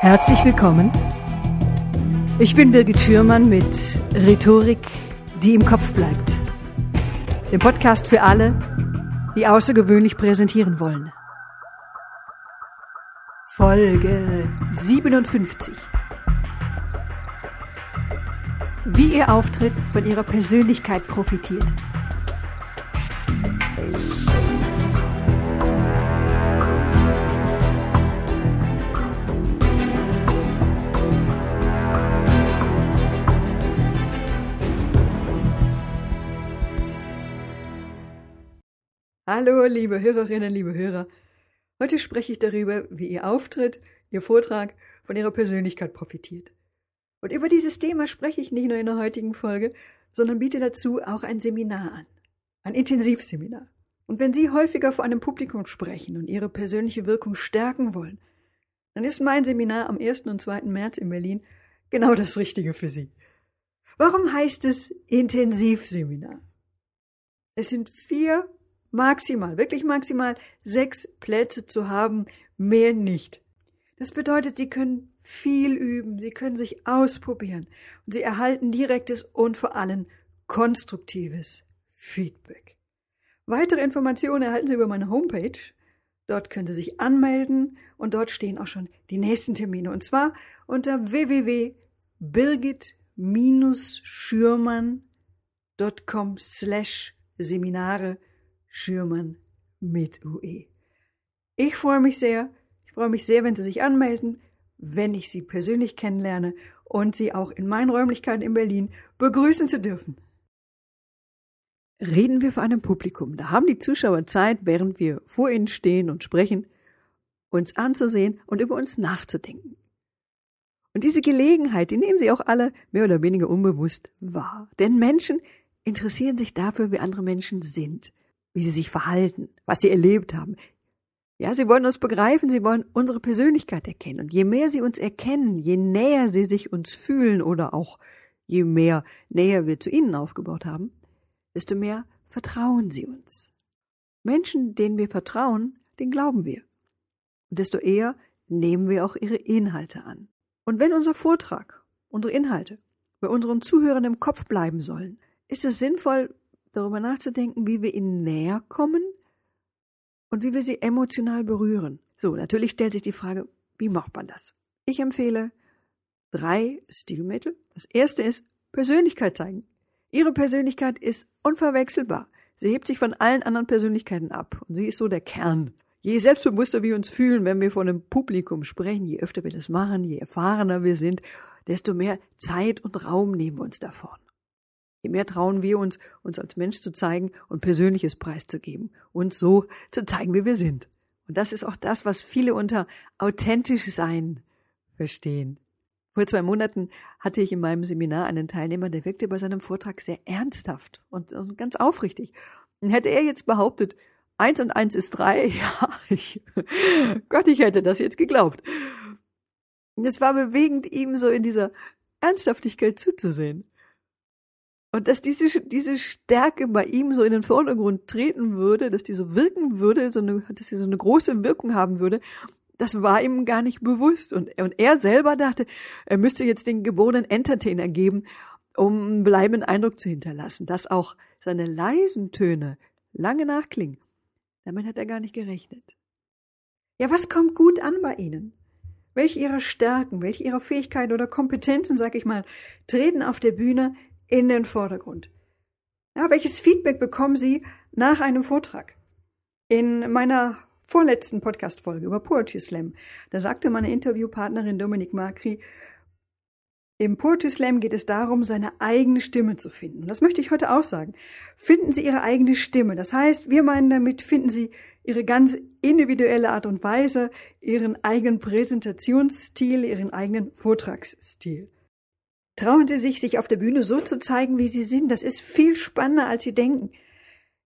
Herzlich willkommen. Ich bin Birgit Schürmann mit Rhetorik, die im Kopf bleibt. Dem Podcast für alle, die außergewöhnlich präsentieren wollen. Folge 57. Wie Ihr Auftritt von Ihrer Persönlichkeit profitiert. Hallo, liebe Hörerinnen, liebe Hörer. Heute spreche ich darüber, wie Ihr Auftritt, Ihr Vortrag von Ihrer Persönlichkeit profitiert. Und über dieses Thema spreche ich nicht nur in der heutigen Folge, sondern biete dazu auch ein Seminar an. Ein Intensivseminar. Und wenn Sie häufiger vor einem Publikum sprechen und Ihre persönliche Wirkung stärken wollen, dann ist mein Seminar am 1. und 2. März in Berlin genau das Richtige für Sie. Warum heißt es Intensivseminar? Es sind vier maximal, wirklich maximal sechs Plätze zu haben, mehr nicht. Das bedeutet, Sie können viel üben, Sie können sich ausprobieren und Sie erhalten direktes und vor allem konstruktives Feedback. Weitere Informationen erhalten Sie über meine Homepage. Dort können Sie sich anmelden und dort stehen auch schon die nächsten Termine und zwar unter www.birgit-schürmann.com slash Seminare Schürmann mit UE. Ich freue mich sehr. Ich freue mich sehr, wenn Sie sich anmelden, wenn ich Sie persönlich kennenlerne und Sie auch in meinen Räumlichkeiten in Berlin begrüßen zu dürfen. Reden wir vor einem Publikum. Da haben die Zuschauer Zeit, während wir vor ihnen stehen und sprechen, uns anzusehen und über uns nachzudenken. Und diese Gelegenheit, die nehmen sie auch alle mehr oder weniger unbewusst wahr. Denn Menschen interessieren sich dafür, wie andere Menschen sind wie sie sich verhalten, was sie erlebt haben. Ja, sie wollen uns begreifen, sie wollen unsere Persönlichkeit erkennen. Und je mehr sie uns erkennen, je näher sie sich uns fühlen oder auch je mehr näher wir zu ihnen aufgebaut haben, desto mehr vertrauen sie uns. Menschen, denen wir vertrauen, den glauben wir. Und desto eher nehmen wir auch ihre Inhalte an. Und wenn unser Vortrag, unsere Inhalte bei unseren Zuhörern im Kopf bleiben sollen, ist es sinnvoll, darüber nachzudenken, wie wir ihnen näher kommen und wie wir sie emotional berühren. So, natürlich stellt sich die Frage, wie macht man das? Ich empfehle drei Stilmittel. Das erste ist Persönlichkeit zeigen. Ihre Persönlichkeit ist unverwechselbar. Sie hebt sich von allen anderen Persönlichkeiten ab und sie ist so der Kern. Je selbstbewusster wir uns fühlen, wenn wir vor einem Publikum sprechen, je öfter wir das machen, je erfahrener wir sind, desto mehr Zeit und Raum nehmen wir uns davon. Je mehr trauen wir uns, uns als Mensch zu zeigen und Persönliches preiszugeben, uns so zu zeigen, wie wir sind. Und das ist auch das, was viele unter authentisch sein verstehen. Vor zwei Monaten hatte ich in meinem Seminar einen Teilnehmer, der wirkte bei seinem Vortrag sehr ernsthaft und, und ganz aufrichtig. Und hätte er jetzt behauptet, eins und eins ist drei, ja, ich, Gott, ich hätte das jetzt geglaubt. Und es war bewegend, ihm so in dieser Ernsthaftigkeit zuzusehen. Und dass diese, diese Stärke bei ihm so in den Vordergrund treten würde, dass die so wirken würde, so eine, dass sie so eine große Wirkung haben würde, das war ihm gar nicht bewusst. Und, und er selber dachte, er müsste jetzt den geborenen Entertainer geben, um einen bleibenden Eindruck zu hinterlassen, dass auch seine leisen Töne lange nachklingen. Damit hat er gar nicht gerechnet. Ja, was kommt gut an bei Ihnen? Welche Ihrer Stärken, welche Ihrer Fähigkeiten oder Kompetenzen, sag ich mal, treten auf der Bühne in den Vordergrund. Ja, welches Feedback bekommen Sie nach einem Vortrag? In meiner vorletzten Podcast-Folge über Poetry Slam, da sagte meine Interviewpartnerin Dominique Macri, im Poetry Slam geht es darum, seine eigene Stimme zu finden. Und das möchte ich heute auch sagen. Finden Sie Ihre eigene Stimme. Das heißt, wir meinen damit, finden Sie Ihre ganz individuelle Art und Weise, Ihren eigenen Präsentationsstil, Ihren eigenen Vortragsstil. Trauen Sie sich, sich auf der Bühne so zu zeigen, wie Sie sind. Das ist viel spannender, als Sie denken.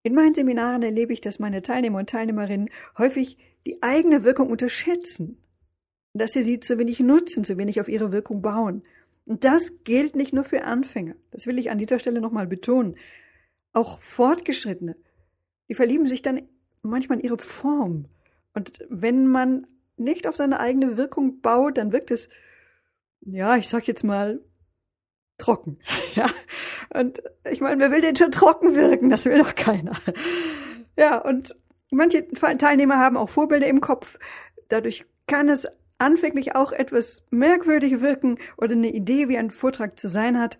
In meinen Seminaren erlebe ich, dass meine Teilnehmer und Teilnehmerinnen häufig die eigene Wirkung unterschätzen. Dass sie sie zu wenig nutzen, zu wenig auf ihre Wirkung bauen. Und das gilt nicht nur für Anfänger. Das will ich an dieser Stelle nochmal betonen. Auch Fortgeschrittene. Die verlieben sich dann manchmal in ihre Form. Und wenn man nicht auf seine eigene Wirkung baut, dann wirkt es, ja, ich sag jetzt mal, trocken. Ja. Und ich meine, wer will denn schon trocken wirken? Das will doch keiner. Ja, und manche Teilnehmer haben auch Vorbilder im Kopf. Dadurch kann es anfänglich auch etwas merkwürdig wirken oder eine Idee, wie ein Vortrag zu sein hat.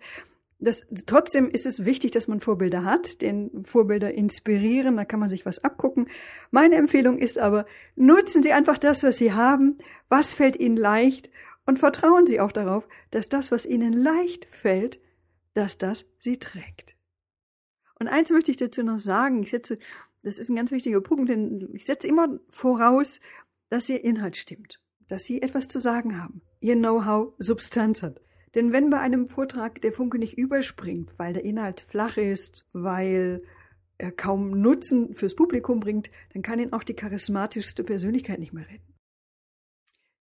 Das, trotzdem ist es wichtig, dass man Vorbilder hat, den Vorbilder inspirieren, da kann man sich was abgucken. Meine Empfehlung ist aber, nutzen Sie einfach das, was Sie haben, was fällt Ihnen leicht und vertrauen Sie auch darauf, dass das, was Ihnen leicht fällt, dass das Sie trägt. Und eins möchte ich dazu noch sagen, ich setze, das ist ein ganz wichtiger Punkt, denn ich setze immer voraus, dass Ihr Inhalt stimmt, dass Sie etwas zu sagen haben, Ihr Know-how Substanz hat. Denn wenn bei einem Vortrag der Funke nicht überspringt, weil der Inhalt flach ist, weil er kaum Nutzen fürs Publikum bringt, dann kann ihn auch die charismatischste Persönlichkeit nicht mehr retten.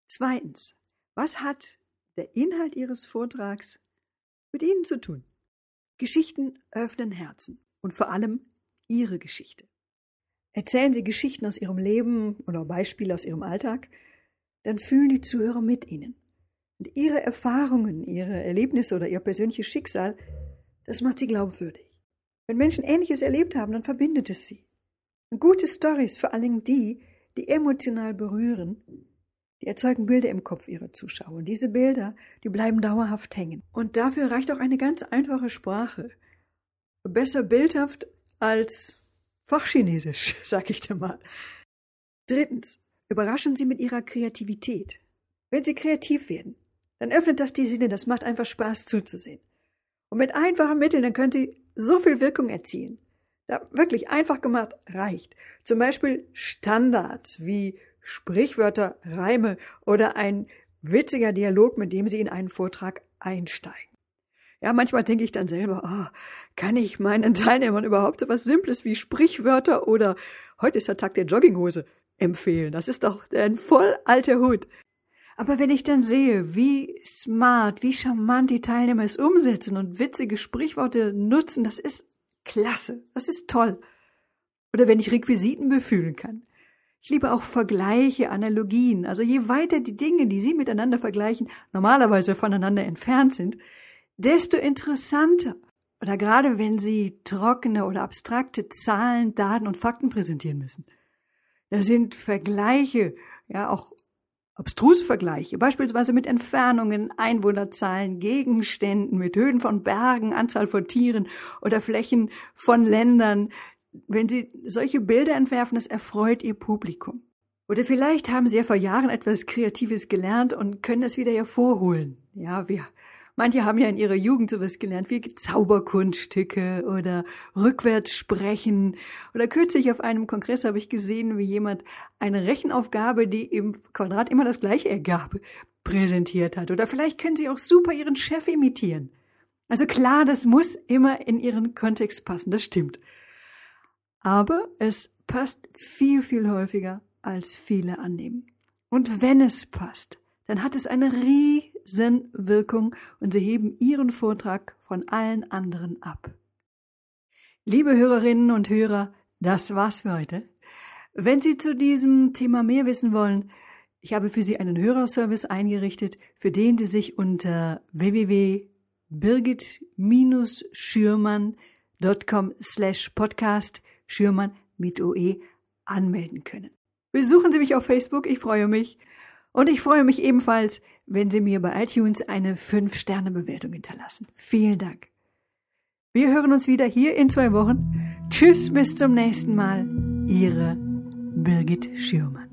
Zweitens, was hat der Inhalt Ihres Vortrags mit Ihnen zu tun? Geschichten öffnen Herzen und vor allem Ihre Geschichte. Erzählen Sie Geschichten aus Ihrem Leben oder Beispiele aus Ihrem Alltag, dann fühlen die Zuhörer mit Ihnen. Und ihre Erfahrungen, ihre Erlebnisse oder ihr persönliches Schicksal, das macht sie glaubwürdig. Wenn Menschen Ähnliches erlebt haben, dann verbindet es sie. Und gute Stories, vor allem die, die emotional berühren, die erzeugen Bilder im Kopf ihrer Zuschauer. Und diese Bilder, die bleiben dauerhaft hängen. Und dafür reicht auch eine ganz einfache Sprache. Besser bildhaft als Fachchinesisch, sag ich dir mal. Drittens, überraschen Sie mit Ihrer Kreativität. Wenn Sie kreativ werden, dann öffnet das die Sinne, das macht einfach Spaß zuzusehen. Und mit einfachen Mitteln, dann können Sie so viel Wirkung erzielen. Ja, wirklich einfach gemacht reicht. Zum Beispiel Standards wie Sprichwörter, Reime oder ein witziger Dialog, mit dem Sie in einen Vortrag einsteigen. Ja, manchmal denke ich dann selber, oh, kann ich meinen Teilnehmern überhaupt so was Simples wie Sprichwörter oder heute ist der Tag der Jogginghose empfehlen? Das ist doch ein voll alter Hut. Aber wenn ich dann sehe, wie smart, wie charmant die Teilnehmer es umsetzen und witzige Sprichworte nutzen, das ist klasse, das ist toll. Oder wenn ich Requisiten befühlen kann. Ich liebe auch Vergleiche, Analogien. Also je weiter die Dinge, die Sie miteinander vergleichen, normalerweise voneinander entfernt sind, desto interessanter. Oder gerade wenn Sie trockene oder abstrakte Zahlen, Daten und Fakten präsentieren müssen. Da sind Vergleiche, ja auch Abstruse Vergleiche, beispielsweise mit Entfernungen, Einwohnerzahlen, Gegenständen, mit Höhen von Bergen, Anzahl von Tieren oder Flächen von Ländern. Wenn Sie solche Bilder entwerfen, das erfreut Ihr Publikum. Oder vielleicht haben Sie ja vor Jahren etwas Kreatives gelernt und können es wieder hervorholen. Ja, wir Manche haben ja in ihrer Jugend sowas gelernt wie Zauberkunststücke oder rückwärts sprechen. Oder kürzlich auf einem Kongress habe ich gesehen, wie jemand eine Rechenaufgabe, die im Quadrat immer das gleiche ergab, präsentiert hat. Oder vielleicht können Sie auch super Ihren Chef imitieren. Also klar, das muss immer in Ihren Kontext passen, das stimmt. Aber es passt viel, viel häufiger, als viele annehmen. Und wenn es passt, dann hat es eine Riesenwirkung und Sie heben Ihren Vortrag von allen anderen ab. Liebe Hörerinnen und Hörer, das war's für heute. Wenn Sie zu diesem Thema mehr wissen wollen, ich habe für Sie einen Hörerservice eingerichtet, für den Sie sich unter www.birgit-schürmann.com slash podcast Schürmann mit OE anmelden können. Besuchen Sie mich auf Facebook, ich freue mich. Und ich freue mich ebenfalls, wenn Sie mir bei iTunes eine 5-Sterne-Bewertung hinterlassen. Vielen Dank. Wir hören uns wieder hier in zwei Wochen. Tschüss, bis zum nächsten Mal. Ihre Birgit Schürmann.